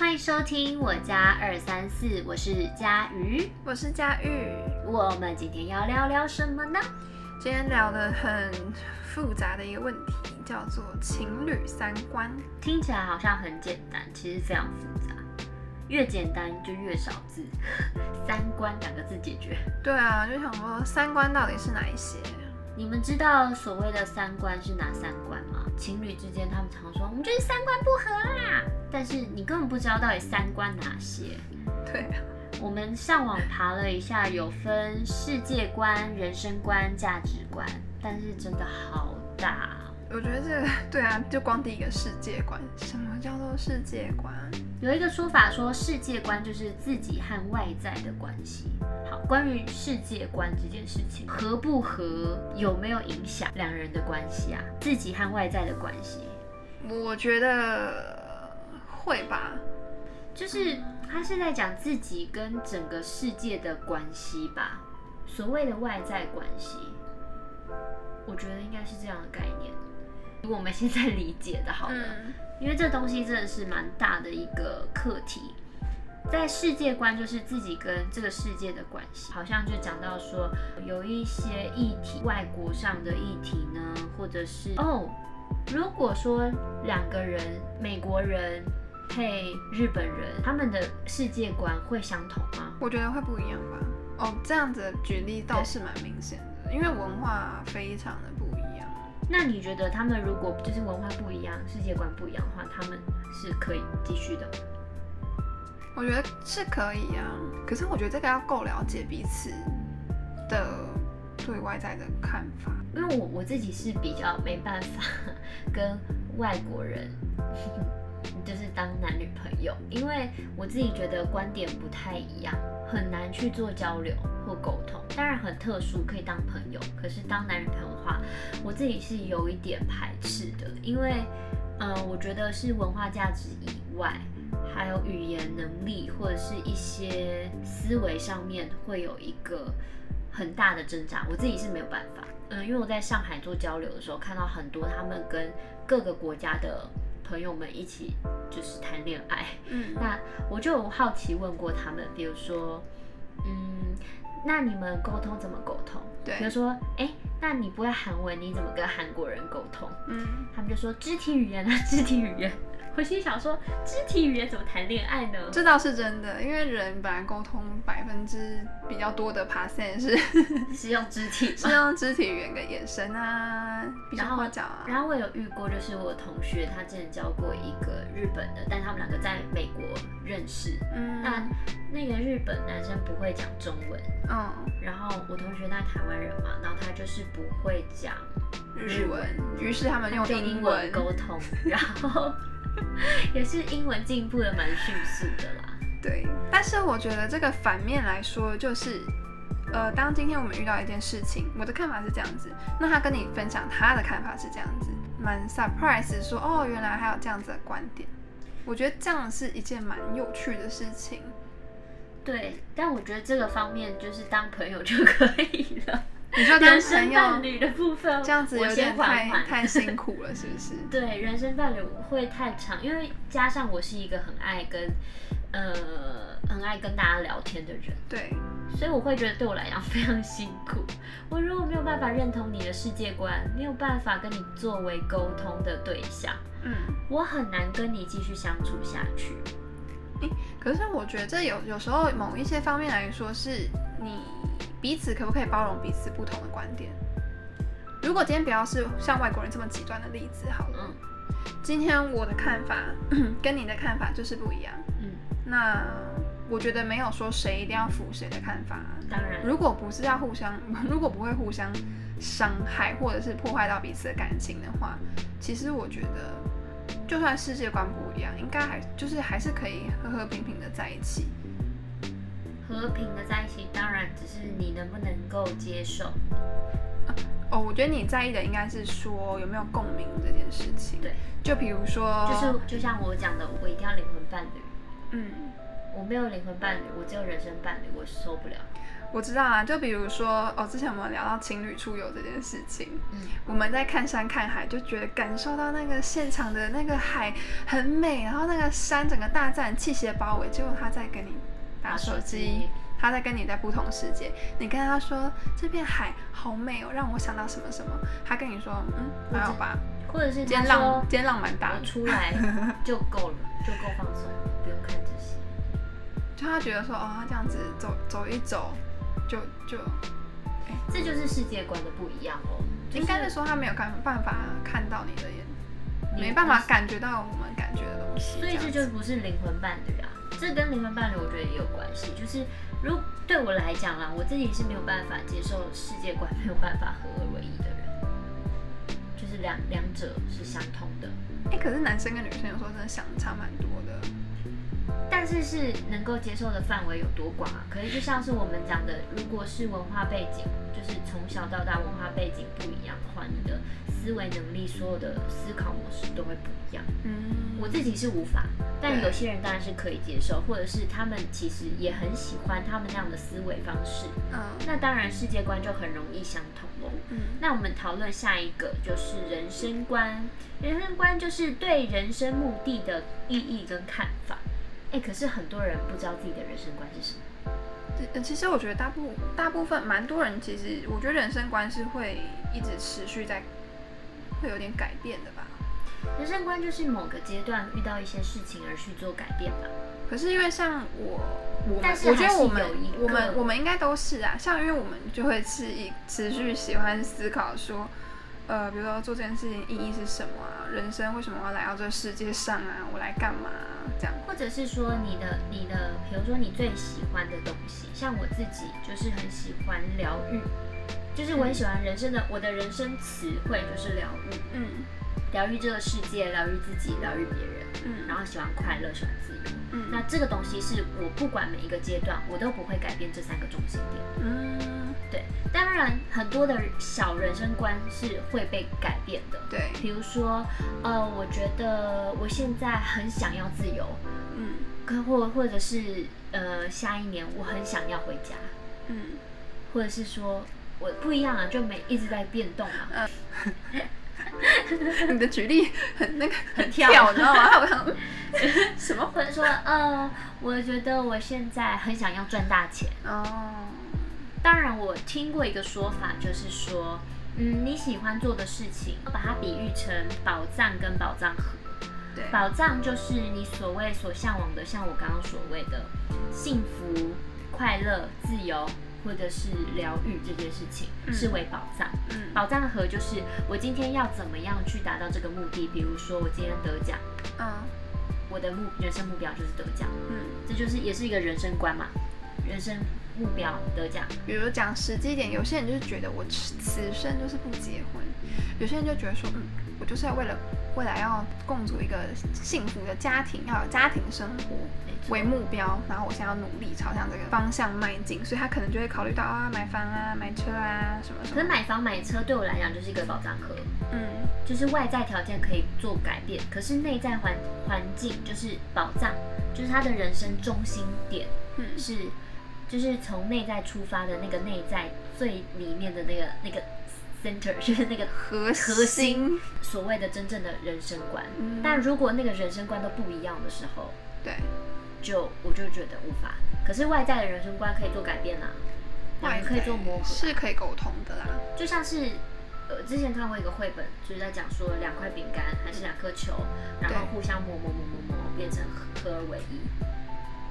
欢迎收听我家二三四，我是佳瑜，我是佳玉。我们今天要聊聊什么呢？今天聊的很复杂的一个问题，叫做情侣三观。听起来好像很简单，其实非常复杂。越简单就越少字，三观两个字解决。对啊，就想说三观到底是哪一些？你们知道所谓的三观是哪三观吗？情侣之间他们常说我们就是三观不合啦，但是你根本不知道到底三观哪些。对啊，我们上网爬了一下，有分世界观、人生观、价值观，但是真的好大。我觉得这个 对啊，就光第一个世界观，什么叫做世界观？有一个说法说，世界观就是自己和外在的关系。好，关于世界观这件事情，合不合，有没有影响两人的关系啊？自己和外在的关系，我觉得会吧。就是他是在讲自己跟整个世界的关系吧。所谓的外在关系，我觉得应该是这样的概念。我们现在理解的好了，因为这东西真的是蛮大的一个课题。在世界观就是自己跟这个世界的关系，好像就讲到说有一些议题，外国上的议题呢，或者是哦，如果说两个人，美国人配日本人，他们的世界观会相同吗？我觉得会不一样吧。哦，这样子举例倒是蛮明显的，因为文化非常的不。那你觉得他们如果就是文化不一样、世界观不一样的话，他们是可以继续的？我觉得是可以啊，可是我觉得这个要够了解彼此的对外在的看法。因为我我自己是比较没办法 跟外国人就是当男女朋友，因为我自己觉得观点不太一样，很难去做交流或沟通。当然很特殊可以当朋友，可是当男女朋友的话，我自己是有一点排斥的，因为嗯，我觉得是文化价值以外。还有语言能力或者是一些思维上面会有一个很大的挣扎，我自己是没有办法。嗯，因为我在上海做交流的时候，看到很多他们跟各个国家的朋友们一起就是谈恋爱。嗯，那我就好奇问过他们，比如说，嗯，那你们沟通怎么沟通？对，比如说，哎，那你不会韩文，你怎么跟韩国人沟通？嗯，他们就说肢体语言啊，肢体语言。我心想说，肢体语言怎么谈恋爱呢？这倒是真的，因为人本来沟通百分之比较多的 percent 是 是用肢体，是用肢体语言跟眼神啊，然后讲啊。然后我有遇过，就是我同学他之前教过一个日本的，但他们两个在美国认识。嗯。但那个日本男生不会讲中文，嗯。然后我同学那台湾人嘛，然后他就是不会讲日文，于是他们用英文沟通，然后。也是英文进步的蛮迅速的啦。对，但是我觉得这个反面来说，就是，呃，当今天我们遇到一件事情，我的看法是这样子，那他跟你分享他的看法是这样子，蛮 surprise 说，哦，原来还有这样子的观点。我觉得这样是一件蛮有趣的事情。对，但我觉得这个方面就是当朋友就可以了。你说人生伴侣的部分，这样子有点太太辛苦了，是不是？对，人生伴侣会太长，因为加上我是一个很爱跟呃很爱跟大家聊天的人，对，所以我会觉得对我来讲非常辛苦。我如果没有办法认同你的世界观，没有办法跟你作为沟通的对象，嗯，我很难跟你继续相处下去。可是我觉得这有有时候某一些方面来说，是你彼此可不可以包容彼此不同的观点？如果今天不要是像外国人这么极端的例子，好了，今天我的看法跟你的看法就是不一样，嗯，那我觉得没有说谁一定要服谁的看法，当然，如果不是要互相，如果不会互相伤害或者是破坏到彼此的感情的话，其实我觉得。就算世界观不一样，应该还就是还是可以和和平平的在一起。和平的在一起，当然只是你能不能够接受。哦，我觉得你在意的应该是说有没有共鸣这件事情。对，就比如说，就是就像我讲的，我一定要灵魂伴侣。嗯，我没有灵魂伴侣，我只有人生伴侣，我受不了。我知道啊，就比如说哦，之前我们聊到情侣出游这件事情，嗯，我们在看山看海，就觉得感受到那个现场的那个海很美，然后那个山整个大自然气息的包围，结果他在跟你打手机，他在跟你在不同世界，你跟他说这片海好美哦，让我想到什么什么，他跟你说嗯还好吧，或者是今天浪今天浪蛮大出来就够了，就够放松，不用看这些。就他觉得说哦，他这样子走走一走，就就这就是世界观的不一样哦。应该是说他没有看办法看到你的眼，你没办法感觉到我们感觉的东西，所以这就不是灵魂伴侣啊，这跟灵魂伴侣我觉得也有关系。就是如对我来讲啦，我自己是没有办法接受世界观没有办法合二为一的人，就是两两者是相通的，哎、可是男生跟女生有时候真的想的差蛮多的。但是是能够接受的范围有多广啊？可是就像是我们讲的，如果是文化背景，就是从小到大文化背景不一样的话，你的思维能力、所有的思考模式都会不一样。嗯，我自己是无法，但有些人当然是可以接受，或者是他们其实也很喜欢他们那样的思维方式。嗯那当然世界观就很容易相同喽。嗯那我们讨论下一个就是人生观，人生观就是对人生目的的意义跟看法。哎，可是很多人不知道自己的人生观是什么。呃其实我觉得大部大部分蛮多人，其实我觉得人生观是会一直持续在，会有点改变的吧。人生观就是某个阶段遇到一些事情而去做改变吧。可是因为像我，我们但是是我觉得我们我们我们应该都是啊，像因为我们就会是一持续喜欢思考说，呃，比如说做这件事情意义是什么啊？人生为什么要来到这个世界上啊？我来干嘛啊、这样。或者是说你的你的，比如说你最喜欢的东西，像我自己就是很喜欢疗愈，就是我很喜欢人生的我的人生词汇就是疗愈，嗯疗愈这个世界，疗愈自己，疗愈别人，嗯然后喜欢快乐，喜欢自由。嗯那这个东西是我不管每一个阶段，我都不会改变这三个中心点。嗯，对，当然很多的小人生观是会被改变的。对，比如说，呃，我觉得我现在很想要自由，嗯可或或者是呃，下一年我很想要回家，嗯。或者是说我不一样啊，就每一直在变动嘛。你的举例很那个 很跳跳，你知道吗？我 想什么？或者说，呃，我觉得我现在很想要赚大钱。哦，当然，我听过一个说法，就是说，嗯，你喜欢做的事情，把它比喻成宝藏跟宝藏盒。对，宝藏就是你所谓所向往的，像我刚刚所谓的幸福、快乐、自由，或者是疗愈这件事情，嗯。视为宝藏。嗯。宝藏盒就是我今天要怎么样去达到这个目的，比如说我今天得奖，嗯。我的目人生目标就是得奖，嗯，这就是也是一个人生观嘛，人生目标得奖。比如讲实际一点，有些人就是觉得我此此生就是不结婚，有些人就觉得说，嗯，我就是要为了未来要共组一个幸福的家庭，要有家庭生活为目标，然后我现在要努力朝向这个方向迈进，所以他可能就会考虑到啊，买房啊，买车啊，什么什么。可是买房买车对我来讲就是一个保障壳，嗯就是外在条件可以做改变，可是内在环环境就是保障，就是他的人生中心点嗯是，就是从内在出发的那个内在最里面的那个那个 center，就是那个核核心心所谓的真正的人生观。嗯但如果那个人生观都不一样的时候，对，就我就觉得无法。可是外在的人生观可以做改变啦、两个可以做磨合啊、是可以沟通的啦。就像是呃之前看过一个绘本，就是在讲说两块饼干还是两颗球，然后互相磨磨磨磨磨变成合而为一，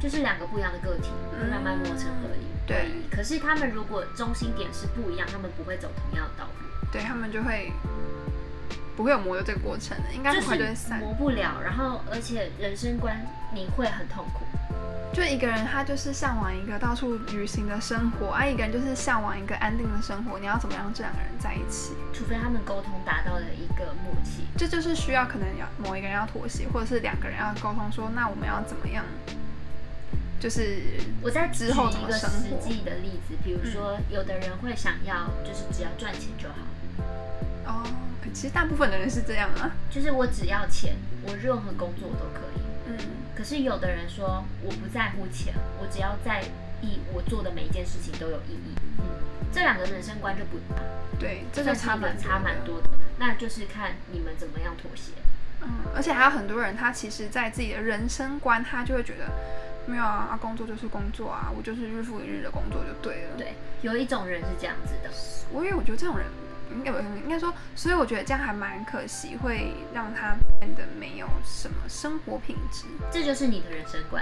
就是两个不一样的个体会慢慢磨成合一。嗯对可是他们如果中心点是不一样，他们不会走同样的道路，对他们就会不会有磨的这个过程的，应该就很快就会散。磨不了。然后而且人生观你会很痛苦。就一个人他就是向往一个到处旅行的生活，啊，一个人就是向往一个安定的生活。你要怎么样这两个人在一起？除非他们沟通达到了一个默契，这就是需要可能要某一个人要妥协，或者是两个人要沟通说，那我们要怎么样？就是我再举之后一个？实际的例子，比如说，有的人会想要，就是只要赚钱就好，哦，其实大部分的人是这样啊。就是我只要钱，我任何工作我都可以。嗯可是有的人说，我不在乎钱，我只要在意，我做的每一件事情都有意义。嗯，这两个人生观就不一样对，这就差蛮差蛮多的。那就是看你们怎么样妥协。嗯，而且还有很多人，他其实在自己的人生观，他就会觉得没有啊，啊工作就是工作啊，我就是日复一日的工作就对了。对，有一种人是这样子的。我因为我觉得这种人。应该不应该说，所以我觉得这样还蛮可惜，会让他变得没有什么生活品质。这就是你的人生观。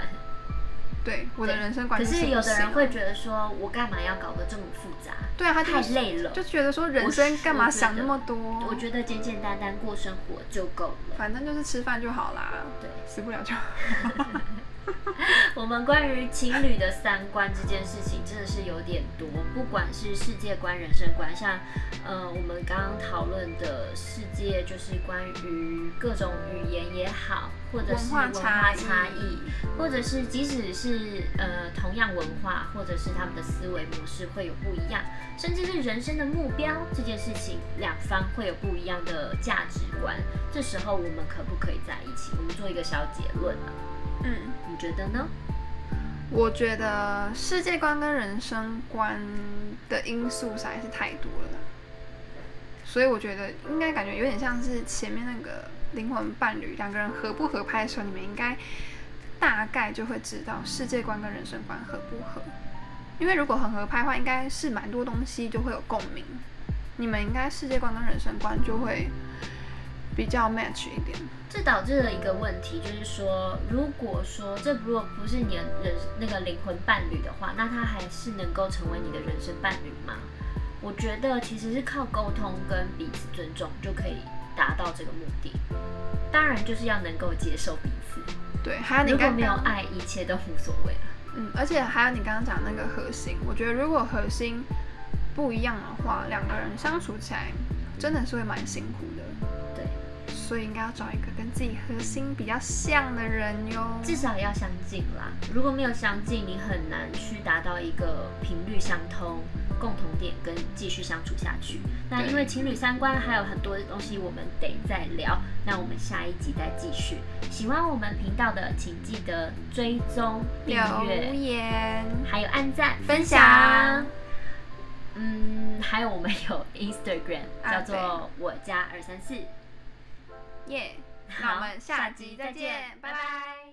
对，我的人生观。可是有的人会觉得说，我干嘛要搞得这么复杂？对啊，他太累了，就觉得说人生干嘛想那么多？我觉得简简单单过生活就够了，反正就是吃饭就好啦。对，死不了就。我们关于情侣的三观这件事情真的是有点多，不管是世界观、人生观，像呃我们刚刚讨论的世界，就是关于各种语言也好，或者是文化差异，或者是即使是呃同样文化，或者是他们的思维模式会有不一样，甚至是人生的目标这件事情，两方会有不一样的价值观。这时候我们可不可以在一起？我们做一个小结论啊。嗯，你觉得呢？我觉得世界观跟人生观的因素实在是太多了，所以我觉得应该感觉有点像是前面那个灵魂伴侣两个人合不合拍的时候，你们应该大概就会知道世界观跟人生观合不合。因为如果很合拍的话，应该是蛮多东西就会有共鸣，你们应该世界观跟人生观就会。比较 match 一点，这导致了一个问题，就是说，如果说这如果不是你的人那个灵魂伴侣的话，那他还是能够成为你的人生伴侣吗？我觉得其实是靠沟通跟彼此尊重就可以达到这个目的。当然就是要能够接受彼此。对，还有你如果没有爱，一切都无所谓了。嗯，而且还有你刚刚讲那个核心，我觉得如果核心不一样的话，两个人相处起来真的是会蛮辛苦的。所以应该要找一个跟自己核心比较像的人哟，至少要相近啦。如果没有相近，你很难去达到一个频率相通、共同点跟继续相处下去。那因为情侣三观还有很多的东西，我们得再聊。那我们下一集再继续。喜欢我们频道的，请记得追踪、订阅、留言，还有按赞、分享。嗯，还有我们有 Instagram，叫做我家二三四。耶，那我们下集再见，拜拜。